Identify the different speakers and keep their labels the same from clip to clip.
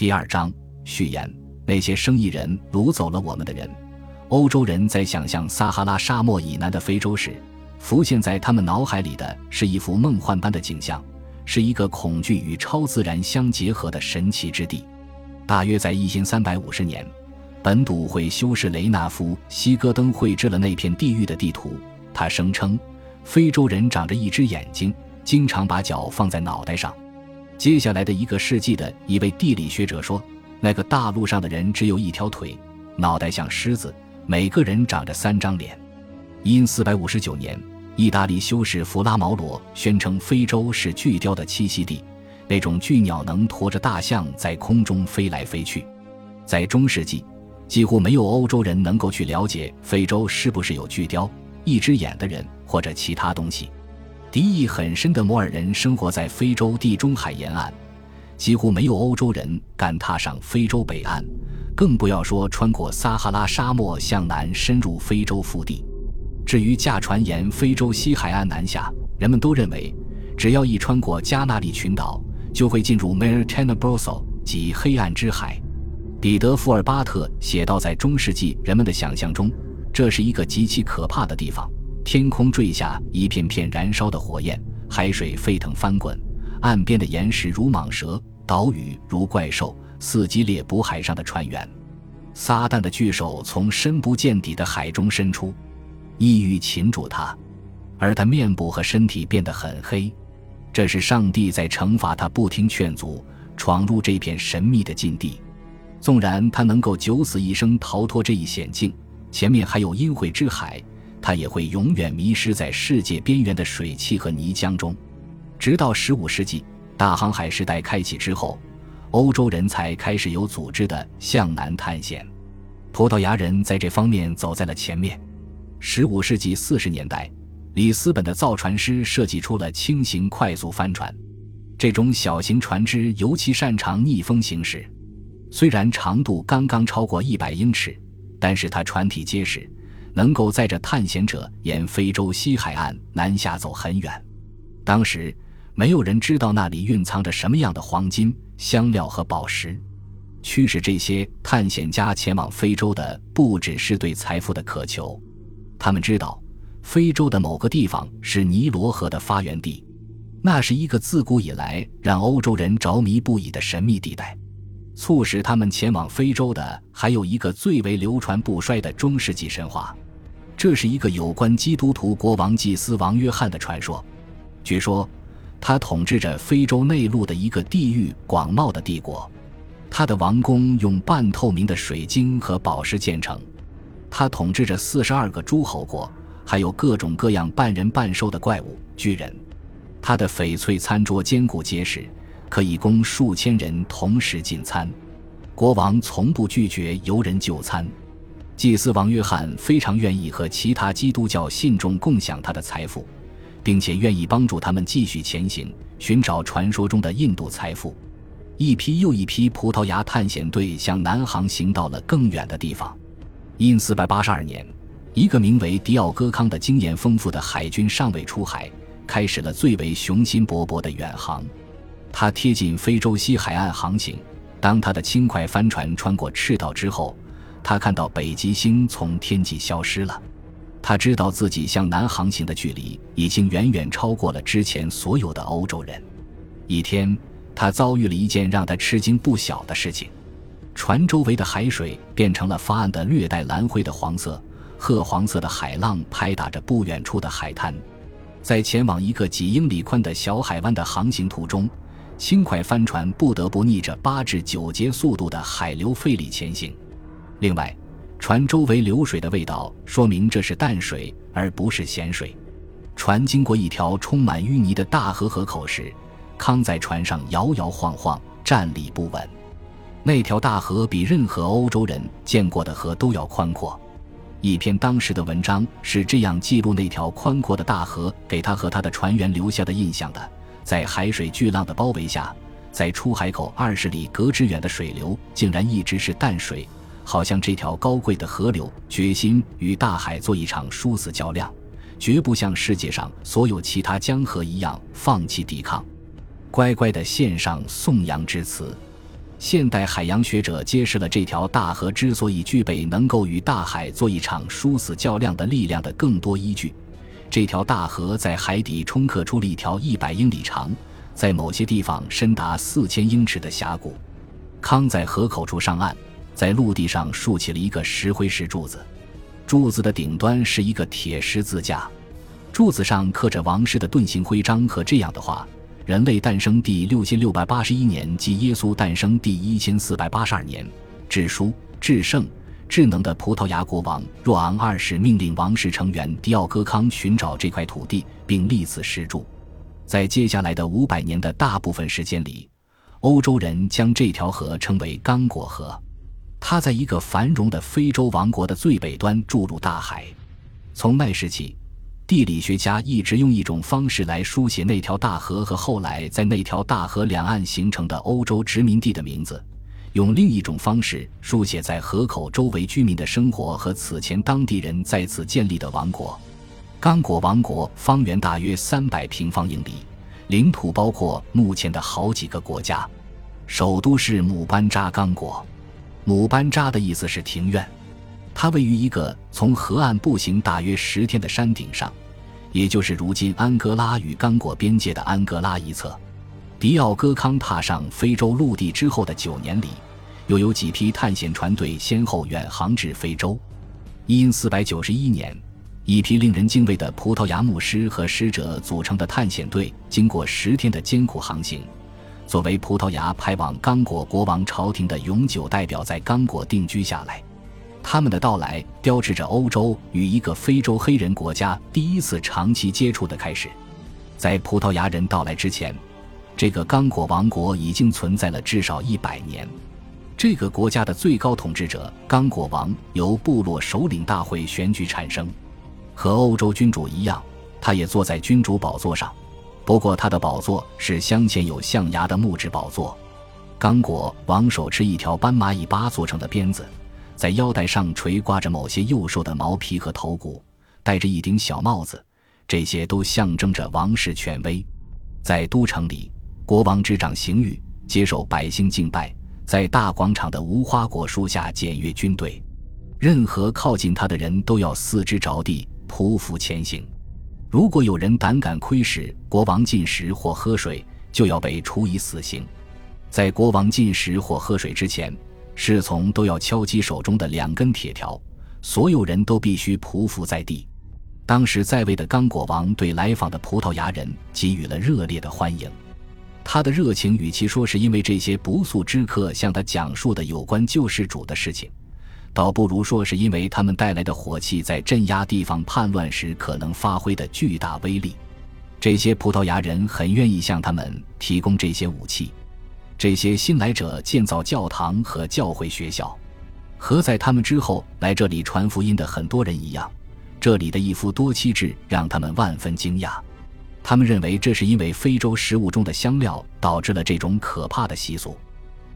Speaker 1: 第二章序言：那些生意人掳走了我们的人。欧洲人在想象撒哈拉沙漠以南的非洲时，浮现在他们脑海里的是一幅梦幻般的景象，是一个恐惧与超自然相结合的神奇之地。大约在一千三百五十年，本笃会修士雷纳夫·西戈登绘制了那片地狱的地图。他声称，非洲人长着一只眼睛，经常把脚放在脑袋上。接下来的一个世纪的一位地理学者说，那个大陆上的人只有一条腿，脑袋像狮子。每个人长着三张脸。因四百五十九年，意大利修士弗拉毛罗宣称非洲是巨雕的栖息地，那种巨鸟能驮着大象在空中飞来飞去。在中世纪，几乎没有欧洲人能够去了解非洲是不是有巨雕、一只眼的人或者其他东西。敌意很深的摩尔人生活在非洲地中海沿岸，几乎没有欧洲人敢踏上非洲北岸。更不要说穿过撒哈拉沙漠向南深入非洲腹地。至于驾船沿非洲西海岸南下，人们都认为，只要一穿过加纳利群岛，就会进入 Mar Tenebroso 即黑暗之海。彼得·福尔巴特写道，在中世纪人们的想象中，这是一个极其可怕的地方：天空坠下一片片燃烧的火焰，海水沸腾翻滚，岸边的岩石如蟒蛇，岛屿如怪兽。伺机猎捕海上的船员，撒旦的巨手从深不见底的海中伸出，意欲擒住他，而他面部和身体变得很黑。这是上帝在惩罚他，不听劝阻，闯入这片神秘的禁地。纵然他能够九死一生逃脱这一险境，前面还有阴晦之海，他也会永远迷失在世界边缘的水汽和泥浆中。直到十五世纪大航海时代开启之后。欧洲人才开始有组织的向南探险，葡萄牙人在这方面走在了前面。十五世纪四十年代，里斯本的造船师设计出了轻型快速帆船，这种小型船只尤其擅长逆风行驶。虽然长度刚刚超过一百英尺，但是它船体结实，能够载着探险者沿非洲西海岸南下走很远。当时。没有人知道那里蕴藏着什么样的黄金、香料和宝石。驱使这些探险家前往非洲的不只是对财富的渴求，他们知道非洲的某个地方是尼罗河的发源地，那是一个自古以来让欧洲人着迷不已的神秘地带。促使他们前往非洲的还有一个最为流传不衰的中世纪神话，这是一个有关基督徒国王祭司王约翰的传说。据说。他统治着非洲内陆的一个地域广袤的帝国，他的王宫用半透明的水晶和宝石建成。他统治着四十二个诸侯国，还有各种各样半人半兽的怪物巨人。他的翡翠餐桌坚固结实，可以供数千人同时进餐。国王从不拒绝游人就餐。祭司王约翰非常愿意和其他基督教信众共享他的财富。并且愿意帮助他们继续前行，寻找传说中的印度财富。一批又一批葡萄牙探险队向南航行到了更远的地方。因四百八十二年，一个名为迪奥戈康的经验丰富的海军上尉出海，开始了最为雄心勃勃的远航。他贴近非洲西海岸航行。当他的轻快帆船穿过赤道之后，他看到北极星从天际消失了。他知道自己向南航行的距离已经远远超过了之前所有的欧洲人。一天，他遭遇了一件让他吃惊不小的事情：船周围的海水变成了发暗的略带蓝灰的黄色，褐黄色的海浪拍打着不远处的海滩。在前往一个几英里宽的小海湾的航行途中，轻快帆船不得不逆着八至九节速度的海流费力前行。另外，船周围流水的味道说明这是淡水而不是咸水。船经过一条充满淤泥的大河河口时，康在船上摇摇晃晃，站立不稳。那条大河比任何欧洲人见过的河都要宽阔。一篇当时的文章是这样记录那条宽阔的大河给他和他的船员留下的印象的：在海水巨浪的包围下，在出海口二十里隔之远的水流竟然一直是淡水。好像这条高贵的河流决心与大海做一场殊死较量，绝不像世界上所有其他江河一样放弃抵抗，乖乖地献上颂扬之词。现代海洋学者揭示了这条大河之所以具备能够与大海做一场殊死较量的力量的更多依据。这条大河在海底冲刻出了一条一百英里长，在某些地方深达四千英尺的峡谷。康在河口处上岸，在陆地上竖起了一个石灰石柱子，柱子的顶端是一个铁十字架，柱子上刻着王室的盾形徽章和这样的话。人类诞生第六千六百八十一年，即耶稣诞生第一千四百八十二年。至书、至圣、智能的葡萄牙国王若昂二世命令王室成员迪奥戈康寻找这块土地，并立此石柱。在接下来的五百年的大部分时间里，欧洲人将这条河称为刚果河。它在一个繁荣的非洲王国的最北端注入大海。从那时起。地理学家一直用一种方式来书写那条大河和后来在那条大河两岸形成的欧洲殖民地的名字，用另一种方式书写在河口周围居民的生活和此前当地人在此建立的王国。刚果王国方圆大约三百平方英里，领土包括目前的好几个国家，首都是姆班扎刚果。姆班扎的意思是庭院。它位于一个从河岸步行大约十天的山顶上，也就是如今安哥拉与刚果边界的安哥拉一侧。迪奥戈康踏上非洲陆地之后的九年里，又有几批探险船队先后远航至非洲。因四百九十一年，一批令人敬畏的葡萄牙牧师和使者组成的探险队，经过十天的艰苦航行，作为葡萄牙派往刚果国王朝廷的永久代表，在刚果定居下来。他们的到来标志着欧洲与一个非洲黑人国家第一次长期接触的开始。在葡萄牙人到来之前，这个刚果王国已经存在了至少一百年。这个国家的最高统治者刚果王由部落首领大会选举产生，和欧洲君主一样，他也坐在君主宝座上。不过，他的宝座是镶嵌有象牙的木质宝座。刚果王手持一条斑马尾巴做成的鞭子。在腰带上垂挂着某些幼兽的毛皮和头骨，戴着一顶小帽子，这些都象征着王室权威。在都城里，国王执掌刑狱，接受百姓敬拜，在大广场的无花果树下检阅军队。任何靠近他的人都要四肢着地，匍匐前行。如果有人胆敢窥视国王进食或喝水，就要被处以死刑。在国王进食或喝水之前。侍从都要敲击手中的两根铁条，所有人都必须匍匐在地。当时在位的刚果王对来访的葡萄牙人给予了热烈的欢迎。他的热情与其说是因为这些不速之客向他讲述的有关救世主的事情，倒不如说是因为他们带来的火器在镇压地方叛乱时可能发挥的巨大威力。这些葡萄牙人很愿意向他们提供这些武器。这些新来者建造教堂和教会学校，和在他们之后来这里传福音的很多人一样，这里的一夫多妻制让他们万分惊讶。他们认为这是因为非洲食物中的香料导致了这种可怕的习俗。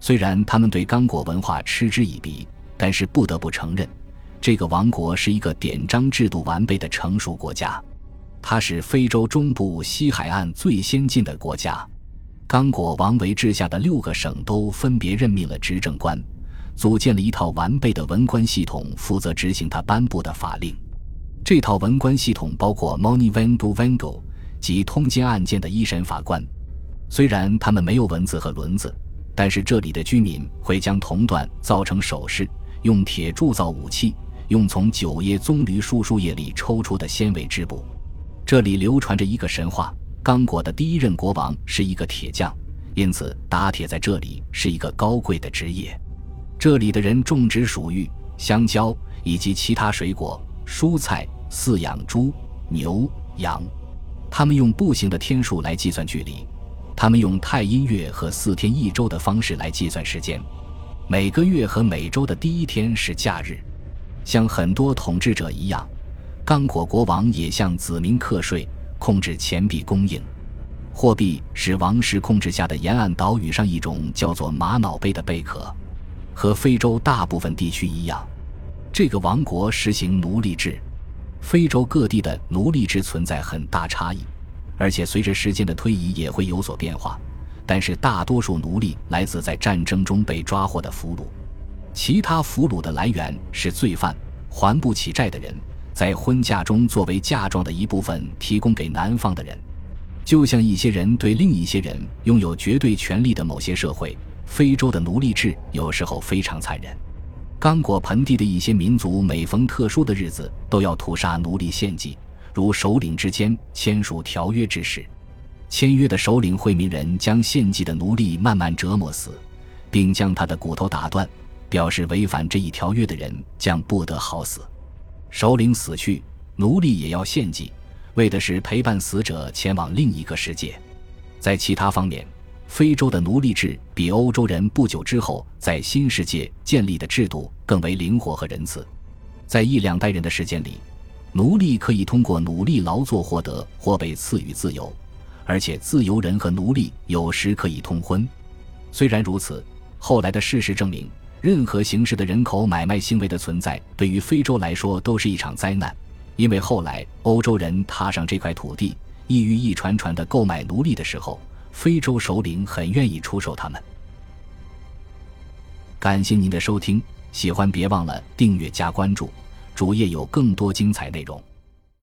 Speaker 1: 虽然他们对刚果文化嗤之以鼻，但是不得不承认，这个王国是一个典章制度完备的成熟国家。它是非洲中部西海岸最先进的国家。刚果王为治下的六个省都分别任命了执政官，组建了一套完备的文官系统，负责执行他颁布的法令。这套文官系统包括 Moni Vando Vango 及通奸案件的一审法官。虽然他们没有文字和轮子，但是这里的居民会将铜段造成首饰，用铁铸造武器，用从九叶棕榈树树叶里抽出的纤维织布。这里流传着一个神话。刚果的第一任国王是一个铁匠，因此打铁在这里是一个高贵的职业。这里的人种植薯芋、香蕉以及其他水果、蔬菜，饲养猪、牛、羊。他们用步行的天数来计算距离，他们用太阴月和四天一周的方式来计算时间。每个月和每周的第一天是假日。像很多统治者一样，刚果国王也向子民课税。控制钱币供应，货币是王室控制下的沿岸岛屿上一种叫做玛瑙贝的贝壳。和非洲大部分地区一样，这个王国实行奴隶制。非洲各地的奴隶制存在很大差异，而且随着时间的推移也会有所变化。但是大多数奴隶来自在战争中被抓获的俘虏，其他俘虏的来源是罪犯、还不起债的人，在婚嫁中作为嫁妆的一部分提供给男方的人。就像一些人对另一些人拥有绝对权利的某些社会，非洲的奴隶制有时候非常残忍。刚果盆地的一些民族每逢特殊的日子都要屠杀奴隶献祭，如首领之间签署条约之时，签约的首领会命人将献祭的奴隶慢慢折磨死，并将他的骨头打断，表示违反这一条约的人将不得好死。首领死去，奴隶也要献祭。为的是陪伴死者前往另一个世界，在其他方面，非洲的奴隶制比欧洲人不久之后在新世界建立的制度更为灵活和仁慈。在一两代人的时间里，奴隶可以通过努力劳作获得或被赐予自由，而且自由人和奴隶有时可以通婚。虽然如此，后来的事实证明，任何形式的人口买卖行为的存在对于非洲来说都是一场灾难。因为后来欧洲人踏上这块土地，一鱼一船船的购买奴隶的时候，非洲首领很愿意出售他们。感谢您的收听，喜欢别忘了订阅加关注，主页有更多精彩内容。